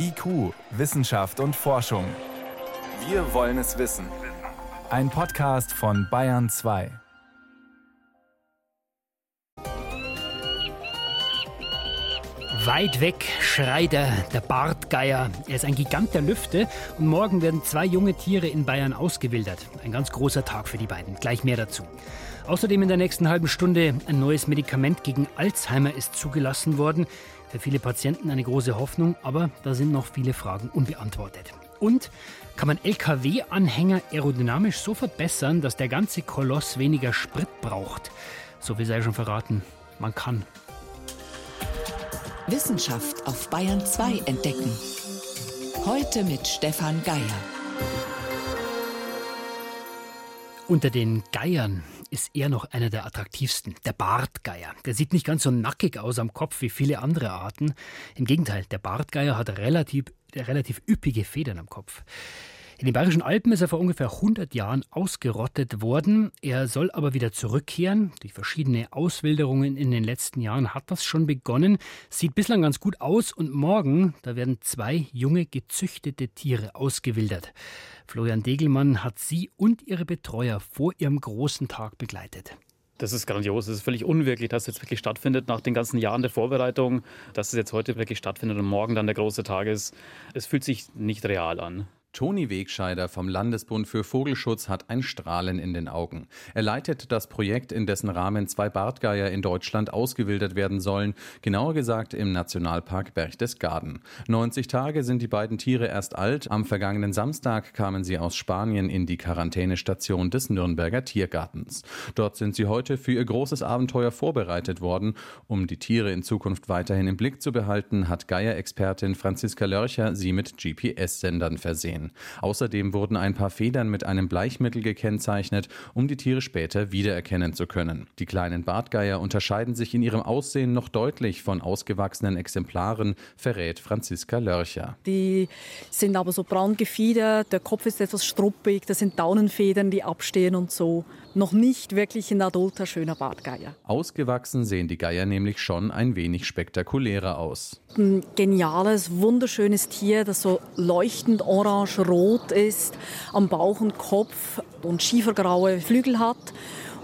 IQ, Wissenschaft und Forschung. Wir wollen es wissen. Ein Podcast von Bayern 2. Weit weg schreit er, der Bartgeier. Er ist ein Gigant der Lüfte und morgen werden zwei junge Tiere in Bayern ausgewildert. Ein ganz großer Tag für die beiden. Gleich mehr dazu. Außerdem in der nächsten halben Stunde ein neues Medikament gegen Alzheimer ist zugelassen worden. Für viele Patienten eine große Hoffnung, aber da sind noch viele Fragen unbeantwortet. Und kann man Lkw-Anhänger aerodynamisch so verbessern, dass der ganze Koloss weniger Sprit braucht? So viel sei schon verraten. Man kann. Wissenschaft auf Bayern 2 entdecken. Heute mit Stefan Geier. Unter den Geiern ist er noch einer der attraktivsten, der Bartgeier. Der sieht nicht ganz so nackig aus am Kopf wie viele andere Arten. Im Gegenteil, der Bartgeier hat relativ, relativ üppige Federn am Kopf. In den Bayerischen Alpen ist er vor ungefähr 100 Jahren ausgerottet worden. Er soll aber wieder zurückkehren. Durch verschiedene Auswilderungen in den letzten Jahren hat das schon begonnen. Sieht bislang ganz gut aus und morgen, da werden zwei junge gezüchtete Tiere ausgewildert. Florian Degelmann hat sie und ihre Betreuer vor ihrem großen Tag begleitet. Das ist grandios. Es ist völlig unwirklich, dass es jetzt wirklich stattfindet nach den ganzen Jahren der Vorbereitung, dass es jetzt heute wirklich stattfindet und morgen dann der große Tag ist. Es fühlt sich nicht real an. Toni Wegscheider vom Landesbund für Vogelschutz hat ein Strahlen in den Augen. Er leitet das Projekt, in dessen Rahmen zwei Bartgeier in Deutschland ausgewildert werden sollen, genauer gesagt im Nationalpark Berchtesgaden. 90 Tage sind die beiden Tiere erst alt. Am vergangenen Samstag kamen sie aus Spanien in die Quarantänestation des Nürnberger Tiergartens. Dort sind sie heute für ihr großes Abenteuer vorbereitet worden. Um die Tiere in Zukunft weiterhin im Blick zu behalten, hat Geier-Expertin Franziska Lörcher sie mit GPS-Sendern versehen Außerdem wurden ein paar Federn mit einem Bleichmittel gekennzeichnet, um die Tiere später wiedererkennen zu können. Die kleinen Bartgeier unterscheiden sich in ihrem Aussehen noch deutlich von ausgewachsenen Exemplaren, verrät Franziska Lörcher. Die sind aber so braun gefiedert, der Kopf ist etwas struppig, das sind Daunenfedern, die abstehen und so. Noch nicht wirklich ein adulter, schöner Bartgeier. Ausgewachsen sehen die Geier nämlich schon ein wenig spektakulärer aus. Ein geniales, wunderschönes Tier, das so leuchtend orange orange-rot ist, am Bauch und Kopf und schiefergraue Flügel hat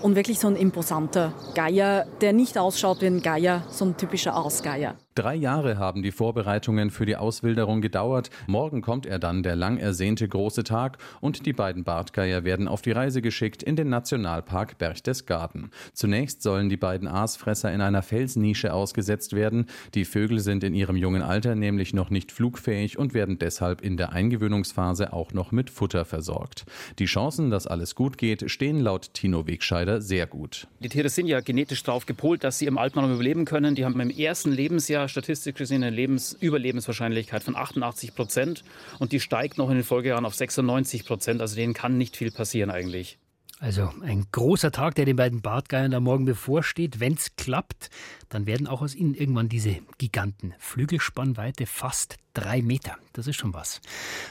und wirklich so ein imposanter Geier, der nicht ausschaut wie ein Geier, so ein typischer Aasgeier. Drei Jahre haben die Vorbereitungen für die Auswilderung gedauert. Morgen kommt er dann, der lang ersehnte große Tag, und die beiden Bartgeier werden auf die Reise geschickt in den Nationalpark Berchtesgaden. Zunächst sollen die beiden Aasfresser in einer Felsnische ausgesetzt werden. Die Vögel sind in ihrem jungen Alter nämlich noch nicht flugfähig und werden deshalb in der Eingewöhnungsphase auch noch mit Futter versorgt. Die Chancen, dass alles gut geht, stehen laut Tino Wegscheider sehr gut. Die Tiere sind ja genetisch darauf gepolt, dass sie im Alpenraum überleben können. Die haben im ersten Lebensjahr statistisch gesehen eine Lebens Überlebenswahrscheinlichkeit von 88 Prozent und die steigt noch in den Folgejahren auf 96 Prozent. Also denen kann nicht viel passieren eigentlich. Also ein großer Tag, der den beiden Bartgeiern da morgen bevorsteht. Wenn es klappt, dann werden auch aus ihnen irgendwann diese Giganten. Flügelspannweite fast drei Meter. Das ist schon was.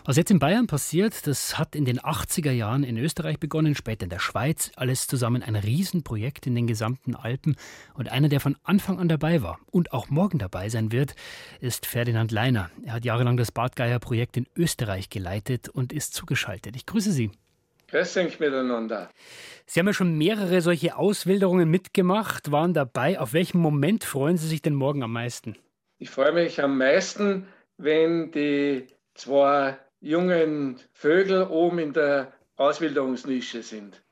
Was jetzt in Bayern passiert, das hat in den 80er Jahren in Österreich begonnen, später in der Schweiz. Alles zusammen ein Riesenprojekt in den gesamten Alpen. Und einer, der von Anfang an dabei war und auch morgen dabei sein wird, ist Ferdinand Leiner. Er hat jahrelang das Bartgeier-Projekt in Österreich geleitet und ist zugeschaltet. Ich grüße Sie. Grüß euch miteinander. Sie haben ja schon mehrere solche Auswilderungen mitgemacht, waren dabei. Auf welchen Moment freuen Sie sich denn morgen am meisten? Ich freue mich am meisten, wenn die zwei jungen Vögel oben in der Auswilderungsnische sind.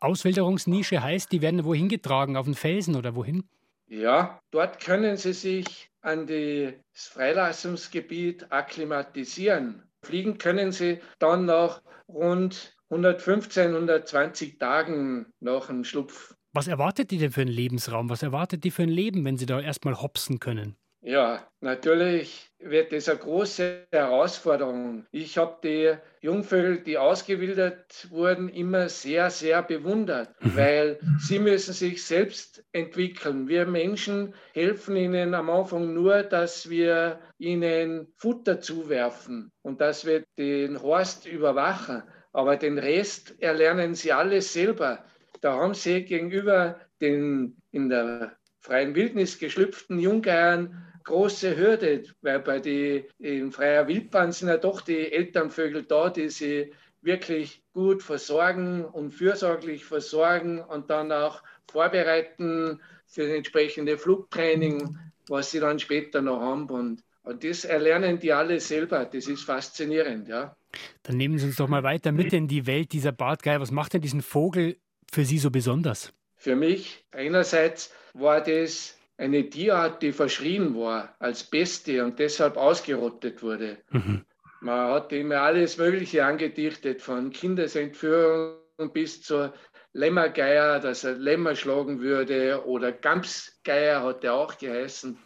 Auswilderungsnische heißt, die werden wohin getragen? Auf den Felsen oder wohin? Ja, dort können sie sich an das Freilassungsgebiet akklimatisieren. Fliegen können sie dann nach rund 115, 120 Tagen nach dem Schlupf. Was erwartet die denn für einen Lebensraum? Was erwartet die für ein Leben, wenn sie da erstmal hopsen können? Ja, natürlich wird das eine große Herausforderung. Ich habe die Jungvögel, die ausgewildert wurden, immer sehr, sehr bewundert, mhm. weil sie müssen sich selbst entwickeln. Wir Menschen helfen ihnen am Anfang nur, dass wir ihnen Futter zuwerfen und dass wir den Horst überwachen. Aber den Rest erlernen sie alles selber. Da haben sie gegenüber den in der freien Wildnis geschlüpften Jungeiern große Hürde, weil bei die in freier Wildbahn sind ja doch die Elternvögel da, die sie wirklich gut versorgen und fürsorglich versorgen und dann auch vorbereiten für das entsprechende Flugtraining, was sie dann später noch haben. Und, und das erlernen die alle selber. Das ist faszinierend, ja. Dann nehmen Sie uns doch mal weiter mit in die Welt dieser Bartgeier. Was macht denn diesen Vogel für Sie so besonders? Für mich einerseits war das eine Tierart, die verschrien war als Beste und deshalb ausgerottet wurde. Mhm. Man hat immer alles Mögliche angedichtet, von Kindesentführung bis zur Lämmergeier, dass er Lämmer schlagen würde, oder Gamsgeier hat er auch geheißen.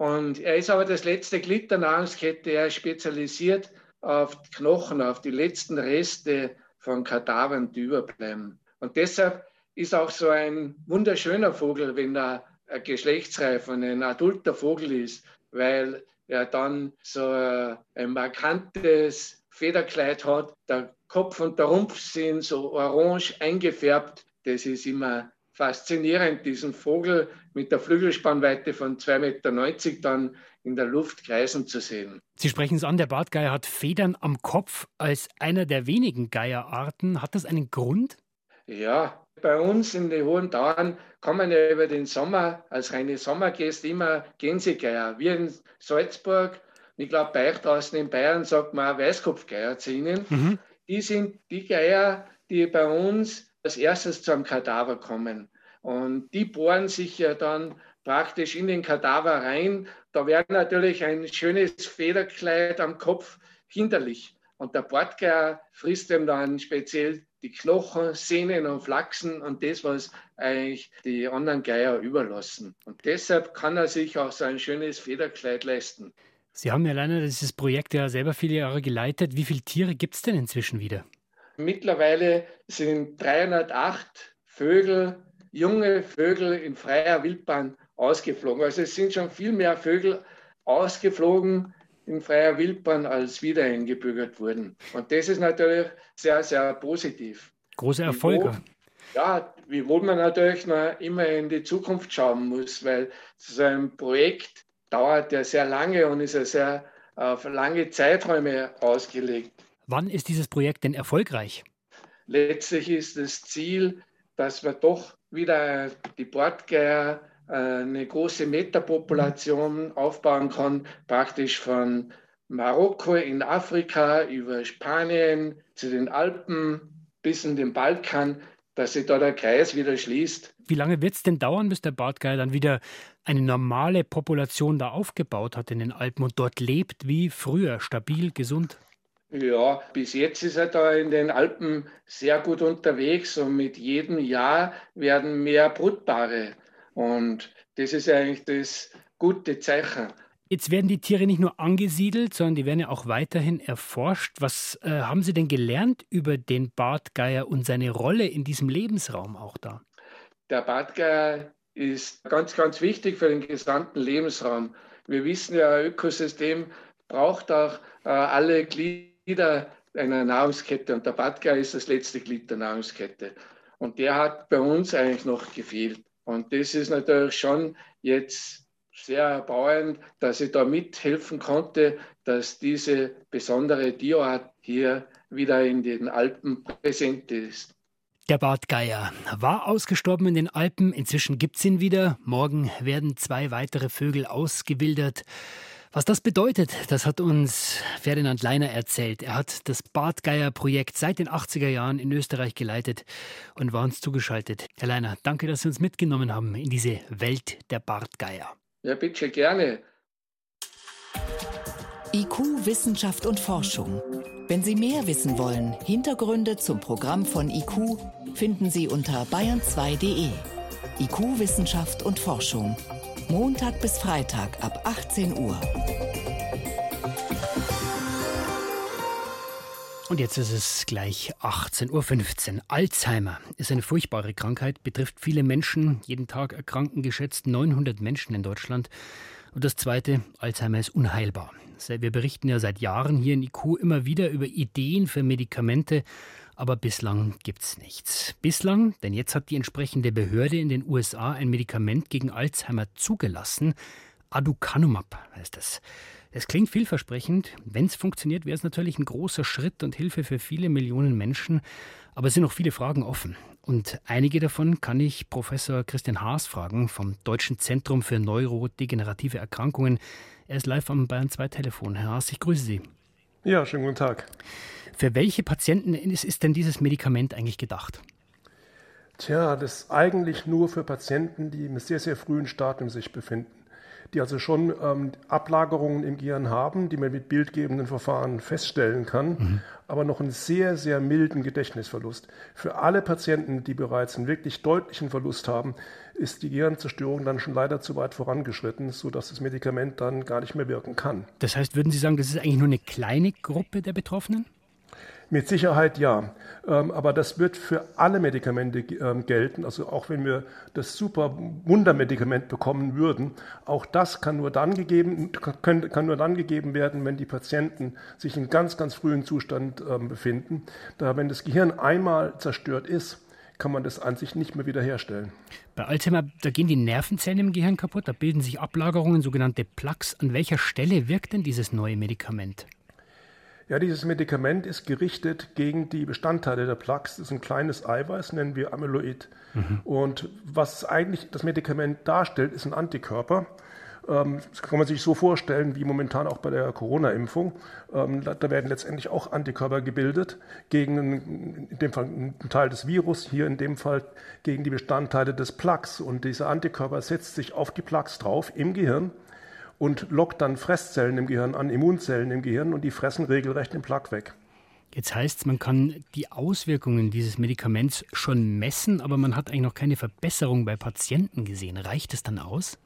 Und er ist aber das letzte Glied der Nahrungskette. Er ist spezialisiert auf Knochen, auf die letzten Reste von Kadavern, die überbleiben. Und deshalb ist auch so ein wunderschöner Vogel, wenn er geschlechtsreif und ein adulter Vogel ist, weil er dann so ein markantes Federkleid hat. Der Kopf und der Rumpf sind so orange eingefärbt. Das ist immer faszinierend, diesen Vogel mit der Flügelspannweite von 2,90 Meter dann in der Luft kreisen zu sehen. Sie sprechen es an, der Bartgeier hat Federn am Kopf als einer der wenigen Geierarten. Hat das einen Grund? Ja, bei uns in den Hohen Tauern kommen ja über den Sommer als reine Sommergäste immer Gänsegeier. Wir in Salzburg, ich glaube bei euch draußen in Bayern sagt man auch Weißkopfgeier zu ihnen. Mhm. Die sind die Geier, die bei uns als erstes zum Kadaver kommen. Und die bohren sich ja dann praktisch in den Kadaver rein. Da wäre natürlich ein schönes Federkleid am Kopf hinderlich. Und der Bordgeier frisst ihm dann speziell die Knochen, Sehnen und Flachsen und das, was eigentlich die anderen Geier überlassen. Und deshalb kann er sich auch so ein schönes Federkleid leisten. Sie haben ja leider dieses Projekt ja selber viele Jahre geleitet. Wie viele Tiere gibt es denn inzwischen wieder? Mittlerweile sind 308 Vögel, junge Vögel in freier Wildbahn ausgeflogen. Also es sind schon viel mehr Vögel ausgeflogen in freier Wildbahn als wieder eingebürgert wurden. Und das ist natürlich sehr, sehr positiv. Große Erfolge. Wiewohl, ja, wiewohl man natürlich noch immer in die Zukunft schauen muss, weil so ein Projekt dauert ja sehr lange und ist ja sehr auf lange Zeiträume ausgelegt. Wann ist dieses Projekt denn erfolgreich? Letztlich ist das Ziel, dass wir doch wieder die Bordgeier eine große Metapopulation aufbauen kann, praktisch von Marokko in Afrika über Spanien zu den Alpen bis in den Balkan, dass sich da der Kreis wieder schließt. Wie lange wird es denn dauern, bis der Bartgeier dann wieder eine normale Population da aufgebaut hat in den Alpen und dort lebt wie früher, stabil, gesund? Ja, bis jetzt ist er da in den Alpen sehr gut unterwegs und mit jedem Jahr werden mehr Brutpaare und das ist eigentlich das gute Zeichen. Jetzt werden die Tiere nicht nur angesiedelt, sondern die werden ja auch weiterhin erforscht. Was äh, haben Sie denn gelernt über den Bartgeier und seine Rolle in diesem Lebensraum auch da? Der Bartgeier ist ganz, ganz wichtig für den gesamten Lebensraum. Wir wissen ja, ein Ökosystem braucht auch äh, alle Glieder einer Nahrungskette und der Bartgeier ist das letzte Glied der Nahrungskette. Und der hat bei uns eigentlich noch gefehlt. Und das ist natürlich schon jetzt sehr erbauend, dass ich da mithelfen konnte, dass diese besondere Tierart hier wieder in den Alpen präsent ist. Der Bartgeier war ausgestorben in den Alpen, inzwischen gibt es ihn wieder. Morgen werden zwei weitere Vögel ausgewildert. Was das bedeutet, das hat uns Ferdinand Leiner erzählt. Er hat das Bartgeier-Projekt seit den 80er Jahren in Österreich geleitet und war uns zugeschaltet. Herr Leiner, danke, dass Sie uns mitgenommen haben in diese Welt der Bartgeier. Ja, bitte gerne. IQ, Wissenschaft und Forschung. Wenn Sie mehr wissen wollen, Hintergründe zum Programm von IQ finden Sie unter bayern2.de. IQ, Wissenschaft und Forschung. Montag bis Freitag ab 18 Uhr. Und jetzt ist es gleich 18.15 Uhr. Alzheimer ist eine furchtbare Krankheit, betrifft viele Menschen. Jeden Tag erkranken geschätzt 900 Menschen in Deutschland. Und das Zweite, Alzheimer ist unheilbar. Wir berichten ja seit Jahren hier in IQ immer wieder über Ideen für Medikamente, aber bislang gibt's nichts. Bislang, denn jetzt hat die entsprechende Behörde in den USA ein Medikament gegen Alzheimer zugelassen, Aducanumab heißt das. Es klingt vielversprechend. Wenn es funktioniert, wäre es natürlich ein großer Schritt und Hilfe für viele Millionen Menschen. Aber es sind noch viele Fragen offen. Und einige davon kann ich Professor Christian Haas fragen vom Deutschen Zentrum für Neurodegenerative Erkrankungen. Er ist live am Bayern 2 Telefon. Herr Haas, ich grüße Sie. Ja, schönen guten Tag. Für welche Patienten ist, ist denn dieses Medikament eigentlich gedacht? Tja, das ist eigentlich nur für Patienten, die im sehr, sehr frühen Stadium sich befinden die also schon ähm, Ablagerungen im Gehirn haben, die man mit bildgebenden Verfahren feststellen kann, mhm. aber noch einen sehr, sehr milden Gedächtnisverlust. Für alle Patienten, die bereits einen wirklich deutlichen Verlust haben, ist die Gehirnzerstörung dann schon leider zu weit vorangeschritten, sodass das Medikament dann gar nicht mehr wirken kann. Das heißt, würden Sie sagen, das ist eigentlich nur eine kleine Gruppe der Betroffenen? Mit Sicherheit ja. Ähm, aber das wird für alle Medikamente ähm, gelten. Also auch wenn wir das super Wundermedikament bekommen würden, auch das kann nur dann gegeben, kann, nur dann gegeben werden, wenn die Patienten sich in ganz, ganz frühen Zustand ähm, befinden. Da wenn das Gehirn einmal zerstört ist, kann man das an sich nicht mehr wiederherstellen. Bei Alzheimer, da gehen die Nervenzellen im Gehirn kaputt, da bilden sich Ablagerungen, sogenannte Plaques. An welcher Stelle wirkt denn dieses neue Medikament? Ja, dieses Medikament ist gerichtet gegen die Bestandteile der Plaques. Das ist ein kleines Eiweiß, nennen wir Amyloid. Mhm. Und was eigentlich das Medikament darstellt, ist ein Antikörper. Ähm, das kann man sich so vorstellen, wie momentan auch bei der Corona-Impfung. Ähm, da werden letztendlich auch Antikörper gebildet gegen in dem Fall einen Teil des Virus, hier in dem Fall gegen die Bestandteile des Plaques. Und dieser Antikörper setzt sich auf die Plaques drauf im Gehirn und lockt dann Fresszellen im Gehirn an, Immunzellen im Gehirn und die fressen regelrecht den Plaque weg. Jetzt heißt es, man kann die Auswirkungen dieses Medikaments schon messen, aber man hat eigentlich noch keine Verbesserung bei Patienten gesehen. Reicht es dann aus?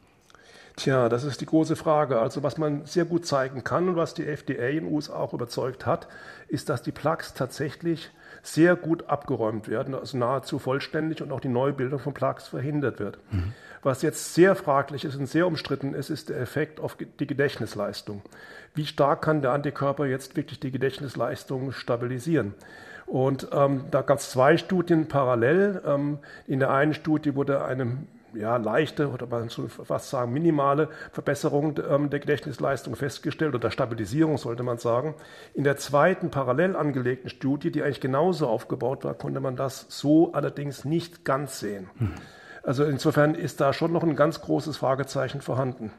Tja, das ist die große Frage. Also was man sehr gut zeigen kann und was die FDA in den USA auch überzeugt hat, ist, dass die Plaques tatsächlich sehr gut abgeräumt werden, also nahezu vollständig und auch die Neubildung von Plaques verhindert wird. Mhm. Was jetzt sehr fraglich ist und sehr umstritten ist, ist der Effekt auf die Gedächtnisleistung. Wie stark kann der Antikörper jetzt wirklich die Gedächtnisleistung stabilisieren? Und ähm, da gab es zwei Studien parallel. Ähm, in der einen Studie wurde eine ja, leichte oder man soll fast sagen minimale Verbesserung ähm, der Gedächtnisleistung festgestellt oder Stabilisierung sollte man sagen. In der zweiten parallel angelegten Studie, die eigentlich genauso aufgebaut war, konnte man das so allerdings nicht ganz sehen. Hm. Also insofern ist da schon noch ein ganz großes Fragezeichen vorhanden.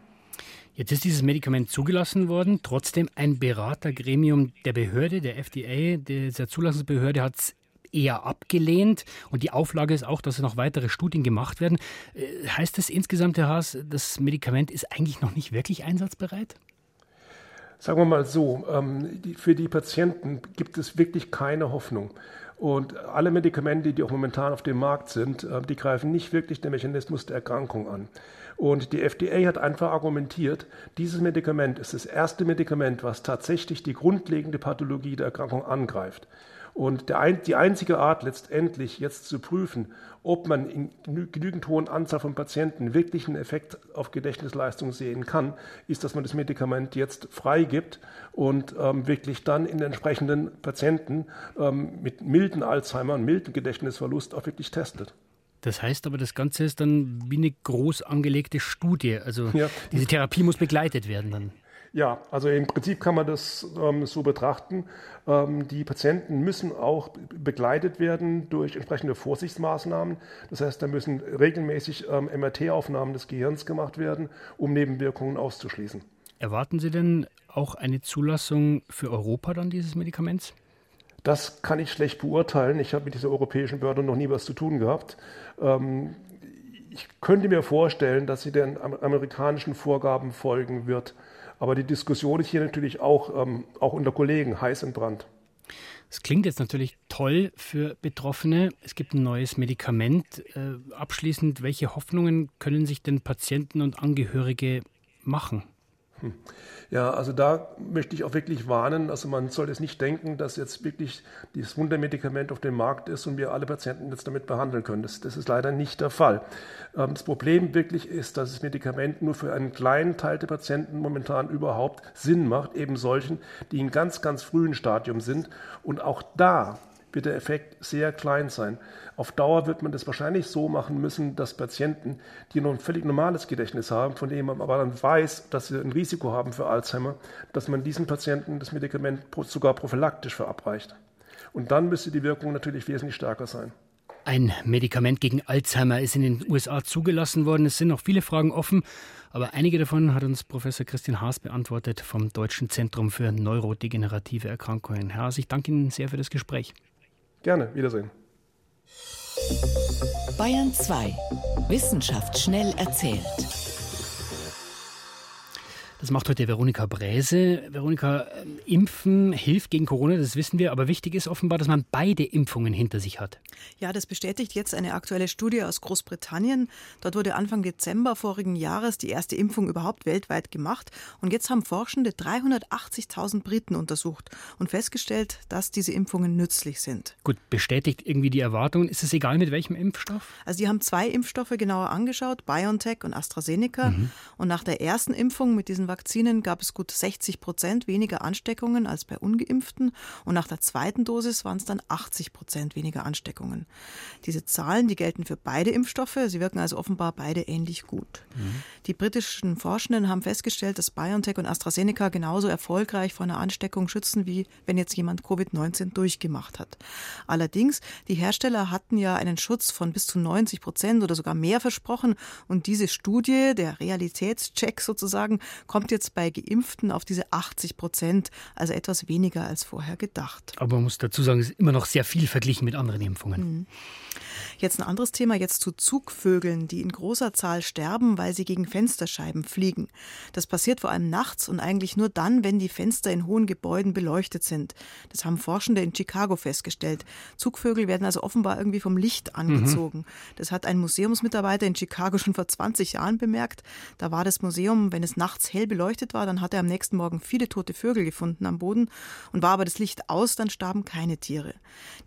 Jetzt ist dieses Medikament zugelassen worden. Trotzdem ein Beratergremium der Behörde, der FDA, dieser Zulassungsbehörde, hat es eher abgelehnt. Und die Auflage ist auch, dass noch weitere Studien gemacht werden. Äh, heißt das insgesamt, Herr Haas, das Medikament ist eigentlich noch nicht wirklich einsatzbereit? Sagen wir mal so, ähm, für die Patienten gibt es wirklich keine Hoffnung. Und alle Medikamente, die auch momentan auf dem Markt sind, äh, die greifen nicht wirklich den Mechanismus der Erkrankung an. Und die FDA hat einfach argumentiert, dieses Medikament ist das erste Medikament, was tatsächlich die grundlegende Pathologie der Erkrankung angreift. Und der, die einzige Art letztendlich jetzt zu prüfen, ob man in genügend hohen Anzahl von Patienten wirklich einen Effekt auf Gedächtnisleistung sehen kann, ist, dass man das Medikament jetzt freigibt und ähm, wirklich dann in entsprechenden Patienten ähm, mit milden Alzheimer und milden Gedächtnisverlust auch wirklich testet. Das heißt aber, das Ganze ist dann wie eine groß angelegte Studie. Also ja. diese Therapie muss begleitet werden dann. Ja, also im Prinzip kann man das ähm, so betrachten. Ähm, die Patienten müssen auch begleitet werden durch entsprechende Vorsichtsmaßnahmen. Das heißt, da müssen regelmäßig ähm, MRT-Aufnahmen des Gehirns gemacht werden, um Nebenwirkungen auszuschließen. Erwarten Sie denn auch eine Zulassung für Europa dann dieses Medikaments? Das kann ich schlecht beurteilen. Ich habe mit dieser europäischen Behörde noch nie was zu tun gehabt. Ähm, ich könnte mir vorstellen, dass sie den amerikanischen Vorgaben folgen wird. Aber die Diskussion ist hier natürlich auch, ähm, auch unter Kollegen heiß entbrannt. Es klingt jetzt natürlich toll für Betroffene. Es gibt ein neues Medikament. Äh, abschließend, welche Hoffnungen können sich denn Patienten und Angehörige machen? Hm. Ja, also da möchte ich auch wirklich warnen. Also man soll es nicht denken, dass jetzt wirklich dieses Wundermedikament auf dem Markt ist und wir alle Patienten jetzt damit behandeln können. Das, das ist leider nicht der Fall. Ähm, das Problem wirklich ist, dass das Medikament nur für einen kleinen Teil der Patienten momentan überhaupt Sinn macht, eben solchen, die in ganz, ganz frühen Stadium sind. Und auch da wird der Effekt sehr klein sein. Auf Dauer wird man das wahrscheinlich so machen müssen, dass Patienten, die noch ein völlig normales Gedächtnis haben, von denen man aber dann weiß, dass sie ein Risiko haben für Alzheimer, dass man diesen Patienten das Medikament sogar prophylaktisch verabreicht. Und dann müsste die Wirkung natürlich wesentlich stärker sein. Ein Medikament gegen Alzheimer ist in den USA zugelassen worden. Es sind noch viele Fragen offen, aber einige davon hat uns Professor Christian Haas beantwortet vom Deutschen Zentrum für neurodegenerative Erkrankungen. Herr Haas, ich danke Ihnen sehr für das Gespräch. Gerne, Wiedersehen. Bayern 2. Wissenschaft schnell erzählt. Das macht heute Veronika Bräse. Veronika, ähm, Impfen hilft gegen Corona, das wissen wir, aber wichtig ist offenbar, dass man beide Impfungen hinter sich hat. Ja, das bestätigt jetzt eine aktuelle Studie aus Großbritannien. Dort wurde Anfang Dezember vorigen Jahres die erste Impfung überhaupt weltweit gemacht. Und jetzt haben Forschende 380.000 Briten untersucht und festgestellt, dass diese Impfungen nützlich sind. Gut, bestätigt irgendwie die Erwartungen. Ist es egal, mit welchem Impfstoff? Also, die haben zwei Impfstoffe genauer angeschaut, BioNTech und AstraZeneca. Mhm. Und nach der ersten Impfung mit diesen Vakzinen gab es gut 60 Prozent weniger Ansteckungen als bei ungeimpften und nach der zweiten Dosis waren es dann 80 Prozent weniger Ansteckungen. Diese Zahlen, die gelten für beide Impfstoffe, sie wirken also offenbar beide ähnlich gut. Mhm. Die britischen Forschenden haben festgestellt, dass BioNTech und AstraZeneca genauso erfolgreich vor einer Ansteckung schützen, wie wenn jetzt jemand Covid-19 durchgemacht hat. Allerdings, die Hersteller hatten ja einen Schutz von bis zu 90 Prozent oder sogar mehr versprochen und diese Studie, der Realitätscheck sozusagen, kommt jetzt bei Geimpften auf diese 80 Prozent, also etwas weniger als vorher gedacht. Aber man muss dazu sagen, es ist immer noch sehr viel verglichen mit anderen Impfungen. Mhm. Jetzt ein anderes Thema, jetzt zu Zugvögeln, die in großer Zahl sterben, weil sie gegen Fensterscheiben fliegen. Das passiert vor allem nachts und eigentlich nur dann, wenn die Fenster in hohen Gebäuden beleuchtet sind. Das haben Forschende in Chicago festgestellt. Zugvögel werden also offenbar irgendwie vom Licht angezogen. Mhm. Das hat ein Museumsmitarbeiter in Chicago schon vor 20 Jahren bemerkt. Da war das Museum, wenn es nachts hell beleuchtet war, dann hat er am nächsten Morgen viele tote Vögel gefunden am Boden und war aber das Licht aus, dann starben keine Tiere.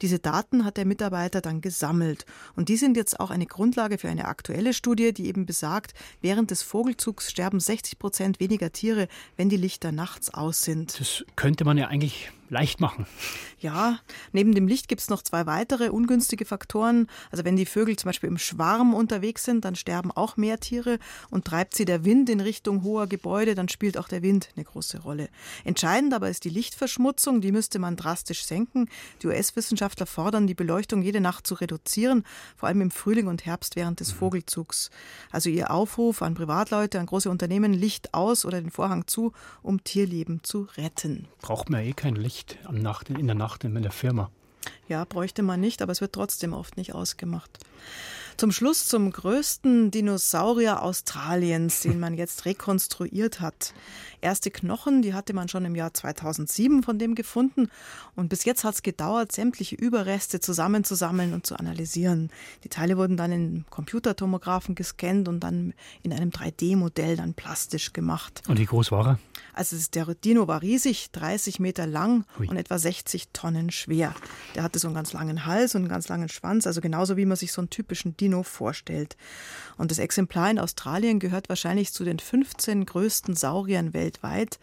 Diese Daten hat der Mitarbeiter dann gesammelt und die sind jetzt auch eine Grundlage für eine aktuelle Studie, die eben besagt, während des Vogelzugs sterben 60 Prozent weniger Tiere, wenn die Lichter nachts aus sind. Das könnte man ja eigentlich leicht machen. Ja, neben dem Licht gibt es noch zwei weitere ungünstige Faktoren. Also wenn die Vögel zum Beispiel im Schwarm unterwegs sind, dann sterben auch mehr Tiere und treibt sie der Wind in Richtung hoher Gebäude, dann spielt auch der Wind eine große Rolle. Entscheidend aber ist die Lichtverschmutzung, die müsste man drastisch senken. Die US-Wissenschaftler fordern, die Beleuchtung jede Nacht zu reduzieren, vor allem im Frühling und Herbst während des mhm. Vogelzugs. Also ihr Aufruf an Privatleute, an große Unternehmen, Licht aus oder den Vorhang zu, um Tierleben zu retten. Braucht man eh kein Licht. Licht Nacht, in der Nacht in der Firma. Ja, bräuchte man nicht, aber es wird trotzdem oft nicht ausgemacht. Zum Schluss zum größten Dinosaurier Australiens, den man jetzt rekonstruiert hat. Erste Knochen, die hatte man schon im Jahr 2007 von dem gefunden. Und bis jetzt hat es gedauert, sämtliche Überreste zusammenzusammeln und zu analysieren. Die Teile wurden dann in Computertomographen gescannt und dann in einem 3D-Modell dann plastisch gemacht. Und wie groß war er? Also der Dino war riesig, 30 Meter lang Ui. und etwa 60 Tonnen schwer. Der hatte so einen ganz langen Hals und einen ganz langen Schwanz, also genauso wie man sich so einen typischen Dino vorstellt. Und das Exemplar in Australien gehört wahrscheinlich zu den 15 größten Sauriern weltweit.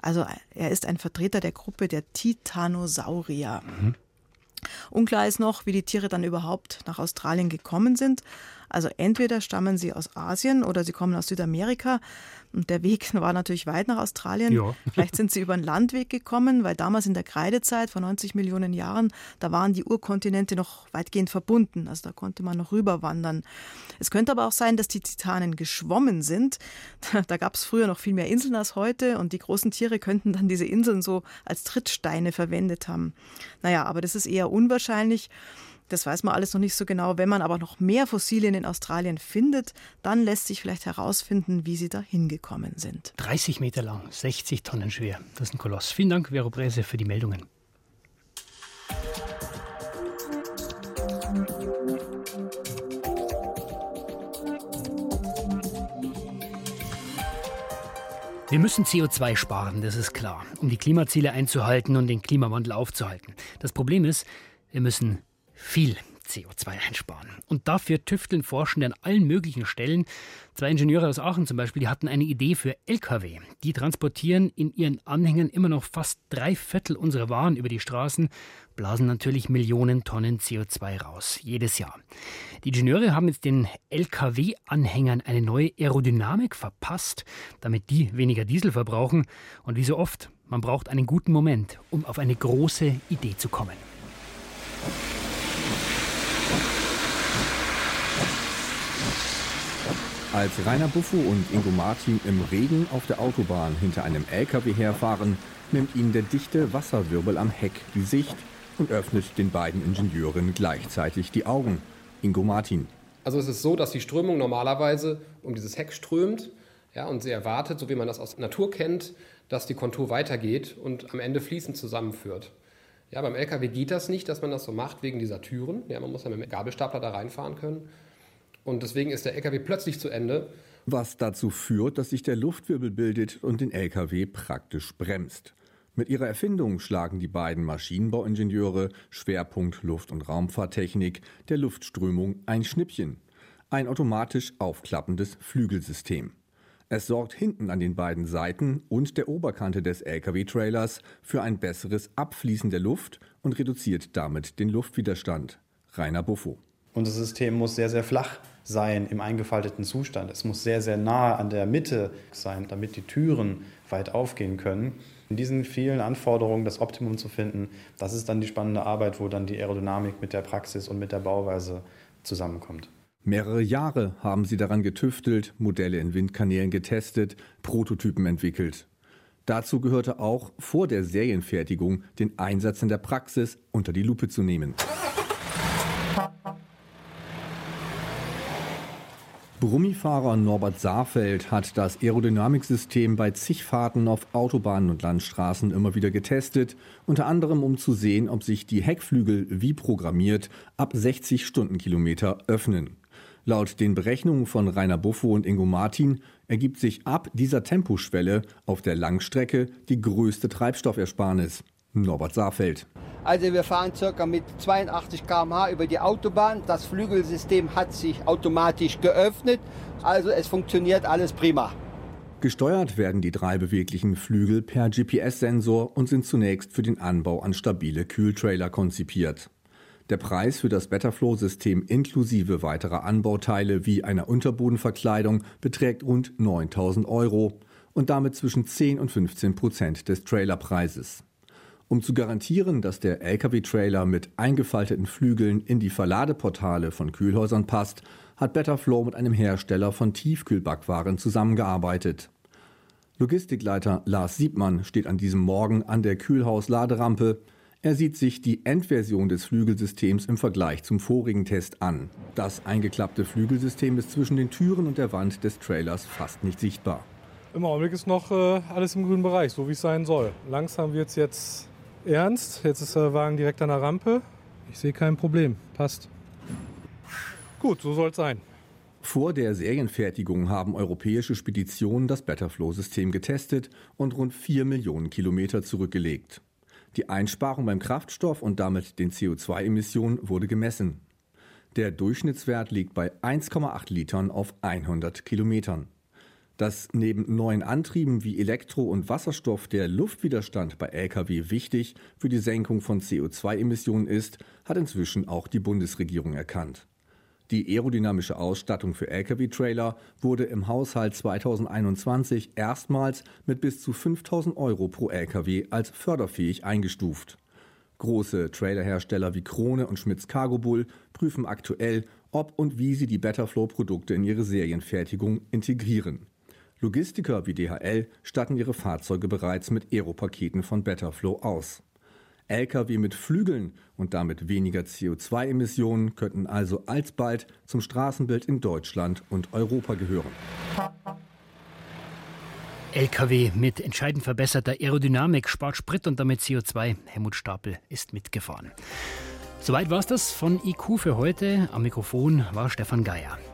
Also er ist ein Vertreter der Gruppe der Titanosaurier. Mhm. Unklar ist noch, wie die Tiere dann überhaupt nach Australien gekommen sind. Also entweder stammen sie aus Asien oder sie kommen aus Südamerika. Und der Weg war natürlich weit nach Australien. Ja. Vielleicht sind sie über einen Landweg gekommen, weil damals in der Kreidezeit vor 90 Millionen Jahren, da waren die Urkontinente noch weitgehend verbunden. Also da konnte man noch rüberwandern. Es könnte aber auch sein, dass die Titanen geschwommen sind. Da gab es früher noch viel mehr Inseln als heute und die großen Tiere könnten dann diese Inseln so als Trittsteine verwendet haben. Naja, aber das ist eher unwahrscheinlich. Das weiß man alles noch nicht so genau. Wenn man aber noch mehr Fossilien in Australien findet, dann lässt sich vielleicht herausfinden, wie sie da hingekommen sind. 30 Meter lang, 60 Tonnen schwer. Das ist ein Koloss. Vielen Dank, Vero Brese, für die Meldungen. Wir müssen CO2 sparen, das ist klar, um die Klimaziele einzuhalten und den Klimawandel aufzuhalten. Das Problem ist, wir müssen viel CO2 einsparen. Und dafür tüfteln Forschende an allen möglichen Stellen. Zwei Ingenieure aus Aachen zum Beispiel, die hatten eine Idee für Lkw. Die transportieren in ihren Anhängern immer noch fast drei Viertel unserer Waren über die Straßen, blasen natürlich Millionen Tonnen CO2 raus, jedes Jahr. Die Ingenieure haben jetzt den Lkw-Anhängern eine neue Aerodynamik verpasst, damit die weniger Diesel verbrauchen. Und wie so oft, man braucht einen guten Moment, um auf eine große Idee zu kommen. Als Rainer Buffo und Ingo Martin im Regen auf der Autobahn hinter einem LKW herfahren, nimmt ihnen der dichte Wasserwirbel am Heck die Sicht und öffnet den beiden Ingenieuren gleichzeitig die Augen. Ingo Martin. Also es ist so, dass die Strömung normalerweise um dieses Heck strömt ja, und sie erwartet, so wie man das aus Natur kennt, dass die Kontur weitergeht und am Ende fließend zusammenführt. Ja, beim LKW geht das nicht, dass man das so macht wegen dieser Türen. Ja, man muss ja mit dem Gabelstapler da reinfahren können. Und deswegen ist der LKW plötzlich zu Ende. Was dazu führt, dass sich der Luftwirbel bildet und den LKW praktisch bremst. Mit ihrer Erfindung schlagen die beiden Maschinenbauingenieure Schwerpunkt Luft- und Raumfahrttechnik der Luftströmung ein Schnippchen. Ein automatisch aufklappendes Flügelsystem. Es sorgt hinten an den beiden Seiten und der Oberkante des Lkw-Trailers für ein besseres Abfließen der Luft und reduziert damit den Luftwiderstand. Rainer Buffo. Unser System muss sehr, sehr flach sein im eingefalteten Zustand. Es muss sehr, sehr nah an der Mitte sein, damit die Türen weit aufgehen können. In diesen vielen Anforderungen das Optimum zu finden, das ist dann die spannende Arbeit, wo dann die Aerodynamik mit der Praxis und mit der Bauweise zusammenkommt. Mehrere Jahre haben sie daran getüftelt, Modelle in Windkanälen getestet, Prototypen entwickelt. Dazu gehörte auch, vor der Serienfertigung den Einsatz in der Praxis unter die Lupe zu nehmen. Brummifahrer Norbert Saarfeld hat das Aerodynamiksystem bei zig Fahrten auf Autobahnen und Landstraßen immer wieder getestet, unter anderem um zu sehen, ob sich die Heckflügel wie programmiert ab 60 Stundenkilometer öffnen. Laut den Berechnungen von Rainer Buffo und Ingo Martin ergibt sich ab dieser Temposchwelle auf der Langstrecke die größte Treibstoffersparnis. Norbert Saarfeld. Also wir fahren circa mit 82 km/h über die Autobahn. Das Flügelsystem hat sich automatisch geöffnet. Also es funktioniert alles prima. Gesteuert werden die drei beweglichen Flügel per GPS-Sensor und sind zunächst für den Anbau an stabile Kühltrailer konzipiert. Der Preis für das Betterflow-System inklusive weiterer Anbauteile wie einer Unterbodenverkleidung beträgt rund 9000 Euro und damit zwischen 10 und 15 Prozent des Trailerpreises. Um zu garantieren, dass der Lkw-Trailer mit eingefalteten Flügeln in die Verladeportale von Kühlhäusern passt, hat Betterflow mit einem Hersteller von Tiefkühlbackwaren zusammengearbeitet. Logistikleiter Lars Siebmann steht an diesem Morgen an der Kühlhaus-Laderampe. Er sieht sich die Endversion des Flügelsystems im Vergleich zum vorigen Test an. Das eingeklappte Flügelsystem ist zwischen den Türen und der Wand des Trailers fast nicht sichtbar. Im Augenblick ist noch äh, alles im grünen Bereich, so wie es sein soll. Langsam wird es jetzt ernst. Jetzt ist der Wagen direkt an der Rampe. Ich sehe kein Problem. Passt. Gut, so soll es sein. Vor der Serienfertigung haben europäische Speditionen das Betterflow-System getestet und rund 4 Millionen Kilometer zurückgelegt. Die Einsparung beim Kraftstoff und damit den CO2-Emissionen wurde gemessen. Der Durchschnittswert liegt bei 1,8 Litern auf 100 Kilometern. Dass neben neuen Antrieben wie Elektro- und Wasserstoff der Luftwiderstand bei Lkw wichtig für die Senkung von CO2-Emissionen ist, hat inzwischen auch die Bundesregierung erkannt. Die aerodynamische Ausstattung für Lkw-Trailer wurde im Haushalt 2021 erstmals mit bis zu 5000 Euro pro Lkw als förderfähig eingestuft. Große Trailerhersteller wie Krone und Schmitz Cargo Bull prüfen aktuell, ob und wie sie die Betterflow-Produkte in ihre Serienfertigung integrieren. Logistiker wie DHL statten ihre Fahrzeuge bereits mit Aeropaketen von Betterflow aus. Lkw mit Flügeln und damit weniger CO2-Emissionen könnten also alsbald zum Straßenbild in Deutschland und Europa gehören. Lkw mit entscheidend verbesserter Aerodynamik spart Sprit und damit CO2. Helmut Stapel ist mitgefahren. Soweit war es das von IQ für heute. Am Mikrofon war Stefan Geier.